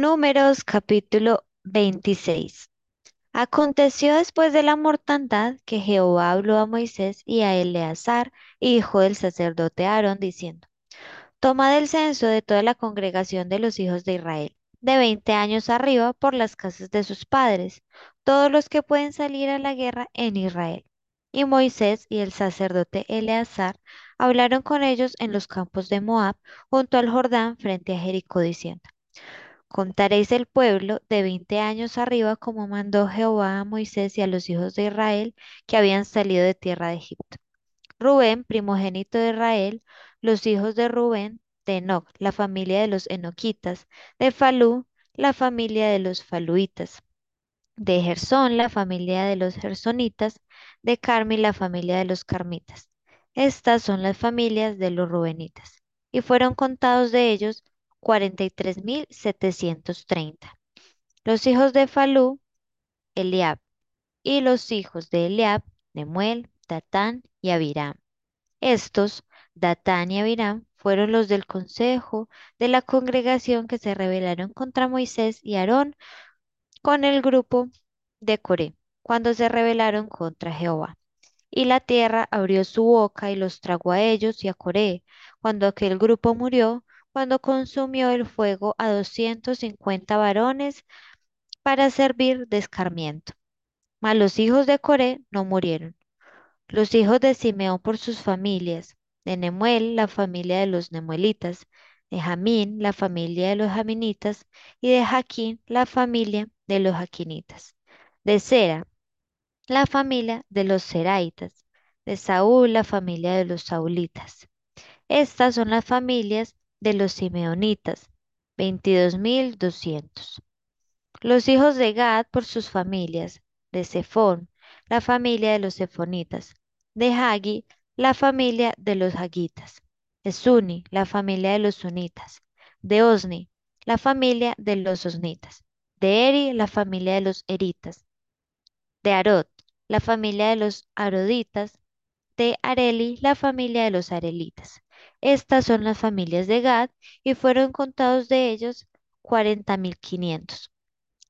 Números capítulo 26. Aconteció después de la mortandad que Jehová habló a Moisés y a Eleazar, hijo del sacerdote Aarón, diciendo, Tomad el censo de toda la congregación de los hijos de Israel, de veinte años arriba, por las casas de sus padres, todos los que pueden salir a la guerra en Israel. Y Moisés y el sacerdote Eleazar hablaron con ellos en los campos de Moab, junto al Jordán, frente a Jericó, diciendo, Contaréis el pueblo de veinte años arriba, como mandó Jehová a Moisés y a los hijos de Israel que habían salido de tierra de Egipto. Rubén, primogénito de Israel, los hijos de Rubén, de Enoc, la familia de los enoquitas, de Falú, la familia de los faluitas, de Gersón, la familia de los gersonitas, de Carmi, la familia de los carmitas. Estas son las familias de los rubenitas. Y fueron contados de ellos cuarenta y tres mil setecientos treinta. Los hijos de Falú, Eliab, y los hijos de Eliab, Nemuel, Datán y Abiram. Estos, Datán y Abiram, fueron los del consejo de la congregación que se rebelaron contra Moisés y Aarón con el grupo de Coré, cuando se rebelaron contra Jehová. Y la tierra abrió su boca y los tragó a ellos y a Coré, cuando aquel grupo murió, cuando consumió el fuego a doscientos cincuenta varones para servir de escarmiento. Mas los hijos de Coré no murieron. Los hijos de Simeón por sus familias, de Nemuel, la familia de los nemuelitas, de Jamín, la familia de los jaminitas, y de Jaquín, la familia de los jaquinitas. De Sera, la familia de los seraitas. De Saúl, la familia de los saulitas. Estas son las familias de los simeonitas, veintidós mil doscientos. Los hijos de Gad por sus familias, de Zephón, la familia de los Zephonitas, de Hagi, la familia de los Hagitas, de Suni, la familia de los Sunitas, de Osni, la familia de los Osnitas, de Eri, la familia de los Eritas, de Arod, la familia de los Aroditas, de Areli, la familia de los Arelitas. Estas son las familias de Gad, y fueron contados de ellos cuarenta mil quinientos.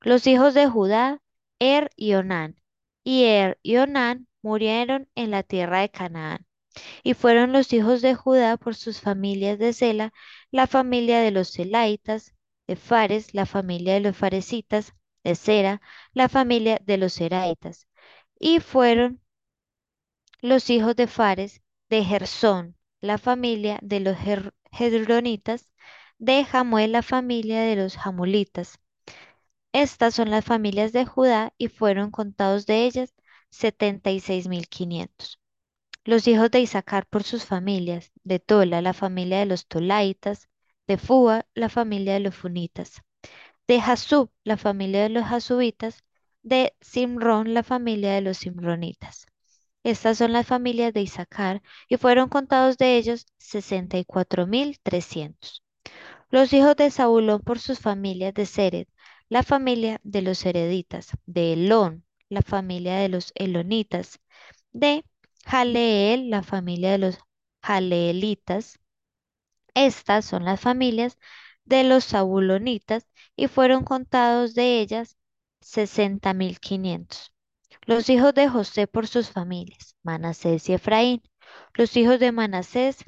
Los hijos de Judá, Er y Onán. Y Er y Onán murieron en la tierra de Canaán. Y fueron los hijos de Judá por sus familias de Sela, la familia de los Selaitas, de Fares, la familia de los Faresitas, de Sera, la familia de los Seraitas. Y fueron los hijos de Fares, de Gersón, la familia de los Gedronitas, de Jamuel, la familia de los Jamulitas. Estas son las familias de Judá y fueron contados de ellas setenta y seis mil quinientos. Los hijos de Isaacar por sus familias, de Tola, la familia de los Tolaitas, de Fua, la familia de los Funitas, de Jasub, la familia de los Jasubitas, de Simrón, la familia de los Simronitas. Estas son las familias de Isaacar y fueron contados de ellos sesenta y cuatro mil trescientos. Los hijos de Zabulón por sus familias de Sered, la familia de los Hereditas, de Elón, la familia de los Elonitas, de Jaleel, la familia de los Jaleelitas. Estas son las familias de los Zabulonitas y fueron contados de ellas sesenta mil quinientos. Los hijos de José por sus familias, Manasés y Efraín. Los hijos de Manasés,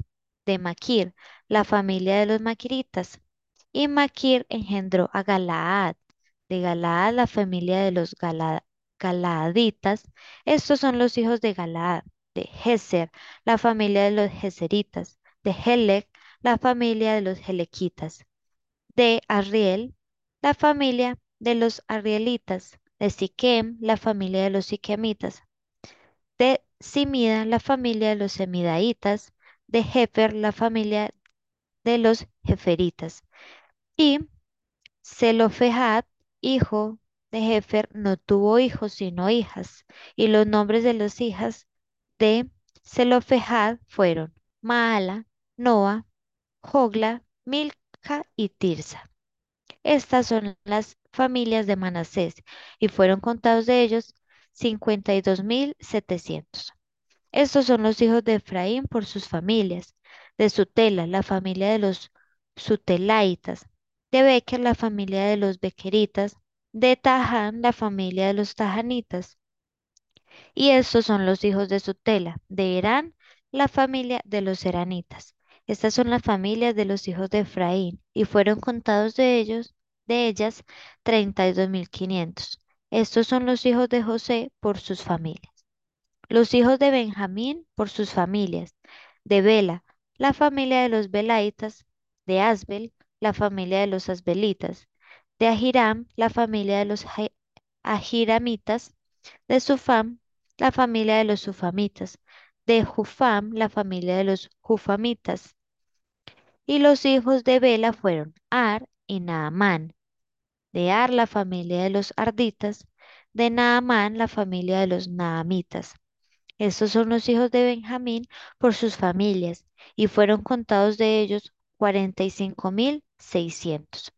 de Maquir, la familia de los Maquiritas. Y Maquir engendró a Galaad, de Galaad la familia de los Gala- Galaaditas. Estos son los hijos de Galaad, de Geser, la familia de los Geseritas, de Helec, la familia de los Helequitas, de Arriel, la familia de los Arrielitas, de Siquem, la familia de los Siquemitas, de Simida, la familia de los Semidaitas, de Jefer, la familia de los Jeferitas. Y Zelofehad, hijo de Jefer, no tuvo hijos sino hijas, y los nombres de las hijas de Zelofehad fueron Maala, Noa, Jogla, Milca y Tirsa. Estas son las familias de Manasés, y fueron contados de ellos cincuenta y dos mil setecientos. Estos son los hijos de Efraín por sus familias, de Sutela, la familia de los Sutelaitas, de Becher la familia de los Bequeritas, de Taján la familia de los Tajanitas. Y estos son los hijos de Sutela, de Herán, la familia de los Heranitas. Estas son las familias de los hijos de Efraín, y fueron contados de ellos, de ellas, treinta y dos mil quinientos. Estos son los hijos de José por sus familias. Los hijos de Benjamín por sus familias. De Bela, la familia de los Belaitas. De Asbel, la familia de los Asbelitas. De Ahiram, la familia de los Ahiramitas. De Sufam, la familia de los Sufamitas. De Jufam, la familia de los Jufamitas. Y los hijos de Bela fueron Ar y Naamán. De Ar, la familia de los Arditas. De Naamán, la familia de los Naamitas. Estos son los hijos de Benjamín por sus familias, y fueron contados de ellos cuarenta y cinco mil seiscientos.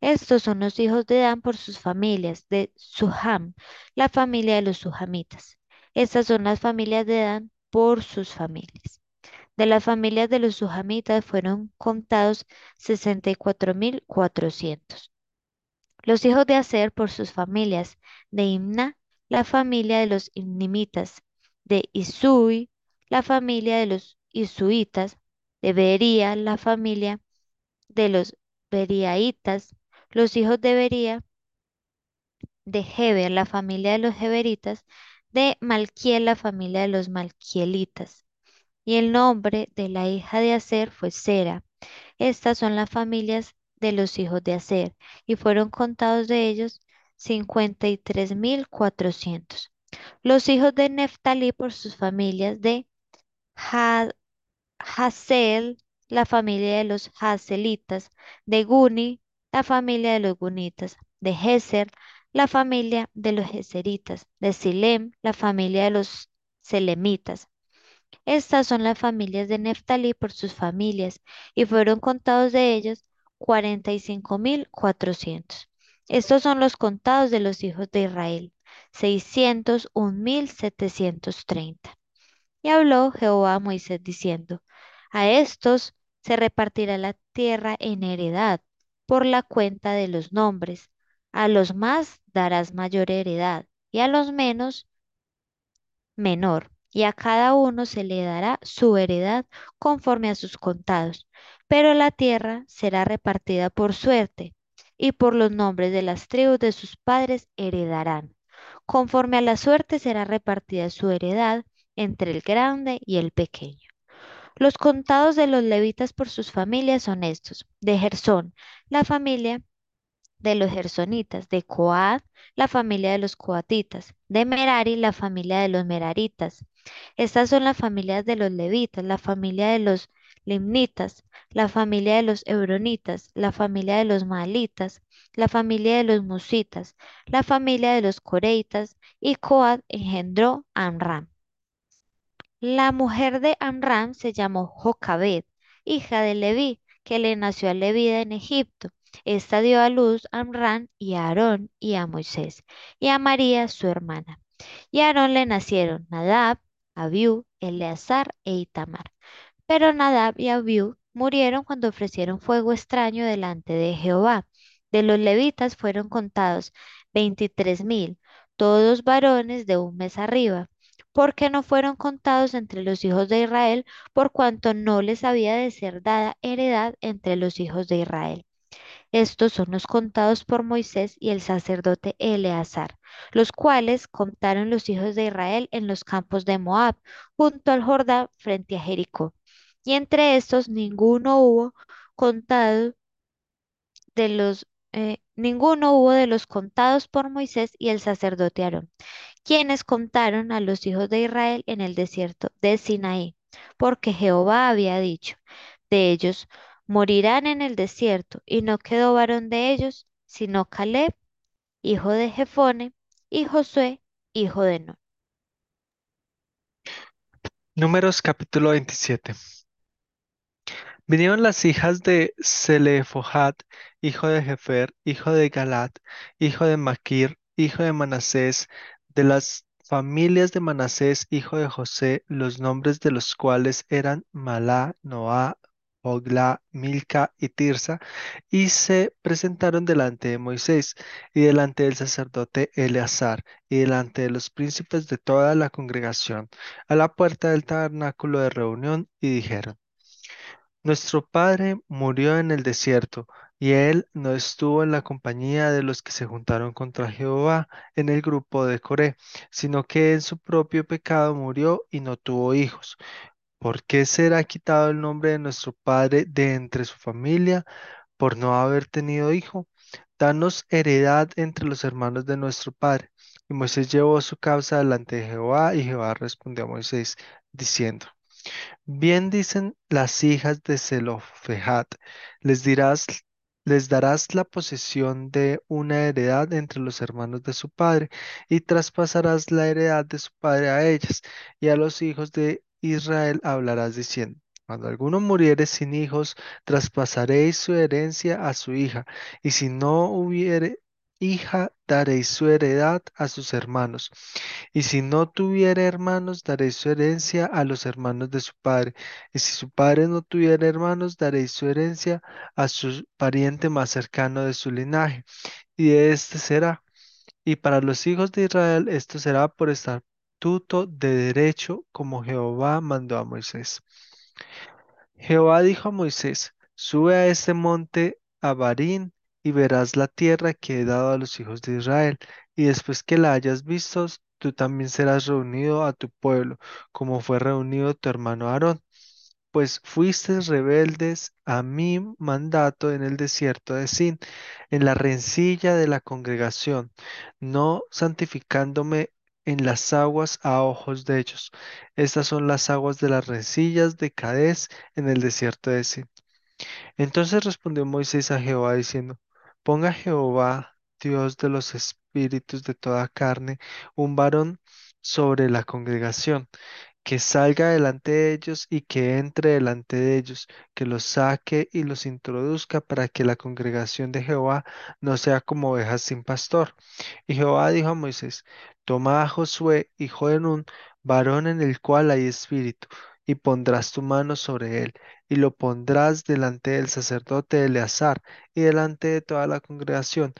Estos son los hijos de Dan por sus familias, de Suham, la familia de los Suhamitas. Estas son las familias de Dan por sus familias. De las familias de los Suhamitas fueron contados sesenta y cuatro mil cuatrocientos. Los hijos de Aser por sus familias, de Imna, la familia de los Imnimitas, de Isui, la familia de los Isuitas, de Bería, la familia de los Beriaitas, los hijos de Bería, de Heber, la familia de los Heberitas, de Malquiel, la familia de los Malquielitas. Y el nombre de la hija de Aser fue Sera. Estas son las familias de los hijos de Aser, y fueron contados de ellos cincuenta y tres mil cuatrocientos. Los hijos de Neftalí por sus familias de Ha- la familia de los Haselitas, de Guni, la familia de los Gunitas, de Geser, la familia de los Geseritas, de Silem, la familia de los Selemitas. Estas son las familias de Neftalí por sus familias, y fueron contados de ellos cuarenta y cinco mil cuatrocientos. Estos son los contados de los hijos de Israel, seiscientos un mil setecientos treinta. Y habló Jehová a Moisés diciendo, A estos se repartirá la tierra en heredad por la cuenta de los nombres. A los más darás mayor heredad, y a los menos menor, y a cada uno se le dará su heredad conforme a sus contados. Pero la tierra será repartida por suerte, y por los nombres de las tribus de sus padres heredarán. Conforme a la suerte será repartida su heredad entre el grande y el pequeño. Los contados de los levitas por sus familias son estos. De Gersón, la familia de los gersonitas, de Coad, la familia de los coatitas, de Merari, la familia de los meraritas. Estas son las familias de los levitas, la familia de los limnitas, la familia de los hebronitas, la familia de los maalitas, la familia de los musitas, la familia de los coreitas, y Coad engendró a Amram. La mujer de Amram se llamó Jocabed, hija de Leví, que le nació a Leví en Egipto. Esta dio a luz a Amram y a Aarón y a Moisés y a María su hermana. Y a Aarón le nacieron Nadab, Abiú, Eleazar e Itamar. Pero Nadab y Abiú murieron cuando ofrecieron fuego extraño delante de Jehová. De los levitas fueron contados veintitrés mil, todos varones de un mes arriba porque no fueron contados entre los hijos de Israel, por cuanto no les había de ser dada heredad entre los hijos de Israel. Estos son los contados por Moisés y el sacerdote Eleazar, los cuales contaron los hijos de Israel en los campos de Moab, junto al Jordán frente a Jericó. Y entre estos ninguno hubo contado de los eh, ninguno hubo de los contados por Moisés y el sacerdote Aarón quienes contaron a los hijos de Israel en el desierto de Sinaí, porque Jehová había dicho, de ellos morirán en el desierto, y no quedó varón de ellos, sino Caleb, hijo de Jefone, y Josué, hijo de Nun. Números capítulo 27. Vinieron las hijas de Selefohat, hijo de Jefer, hijo de Galat, hijo de Maquir, hijo de Manasés, de las familias de Manasés, hijo de José, los nombres de los cuales eran Malá, Noá, Hogla, Milca y Tirsa, y se presentaron delante de Moisés y delante del sacerdote Eleazar y delante de los príncipes de toda la congregación a la puerta del tabernáculo de reunión y dijeron, Nuestro padre murió en el desierto, y él no estuvo en la compañía de los que se juntaron contra Jehová en el grupo de Coré, sino que en su propio pecado murió y no tuvo hijos. ¿Por qué será quitado el nombre de nuestro padre de entre su familia por no haber tenido hijo? Danos heredad entre los hermanos de nuestro padre. Y Moisés llevó su causa delante de Jehová, y Jehová respondió a Moisés, diciendo, Bien dicen las hijas de Zelofehad, les dirás, les darás la posesión de una heredad entre los hermanos de su padre, y traspasarás la heredad de su padre a ellas, y a los hijos de Israel hablarás diciendo, cuando alguno muriere sin hijos, traspasaréis su herencia a su hija, y si no hubiere hija, daréis su heredad a sus hermanos. Y si no tuviera hermanos, daréis su herencia a los hermanos de su padre. Y si su padre no tuviera hermanos, daréis su herencia a su pariente más cercano de su linaje. Y este será. Y para los hijos de Israel esto será por de derecho, como Jehová mandó a Moisés. Jehová dijo a Moisés, sube a este monte Abarín y verás la tierra que he dado a los hijos de Israel, y después que la hayas visto, tú también serás reunido a tu pueblo, como fue reunido tu hermano Aarón pues fuisteis rebeldes a mi mandato en el desierto de Sin, en la rencilla de la congregación, no santificándome en las aguas a ojos de ellos. Estas son las aguas de las rencillas de Cades en el desierto de Sin. Entonces respondió Moisés a Jehová diciendo, Ponga Jehová, Dios de los espíritus de toda carne, un varón sobre la congregación que salga delante de ellos y que entre delante de ellos, que los saque y los introduzca para que la congregación de Jehová no sea como ovejas sin pastor. Y Jehová dijo a Moisés, toma a Josué, hijo de Nun, varón en el cual hay espíritu, y pondrás tu mano sobre él, y lo pondrás delante del sacerdote Eleazar y delante de toda la congregación,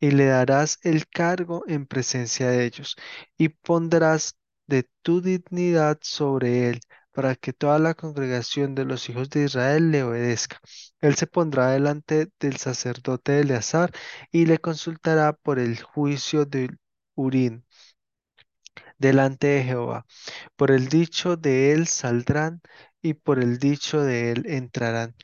y le darás el cargo en presencia de ellos, y pondrás de tu dignidad sobre él, para que toda la congregación de los hijos de Israel le obedezca. Él se pondrá delante del sacerdote Eleazar y le consultará por el juicio del Urín delante de Jehová. Por el dicho de él saldrán y por el dicho de él entrarán.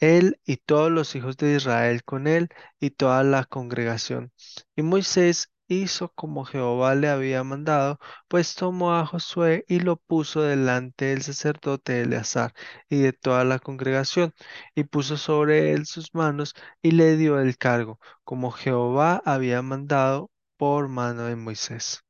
Él y todos los hijos de Israel con él y toda la congregación. Y Moisés hizo como Jehová le había mandado, pues tomó a Josué y lo puso delante del sacerdote Eleazar y de toda la congregación, y puso sobre él sus manos y le dio el cargo, como Jehová había mandado por mano de Moisés.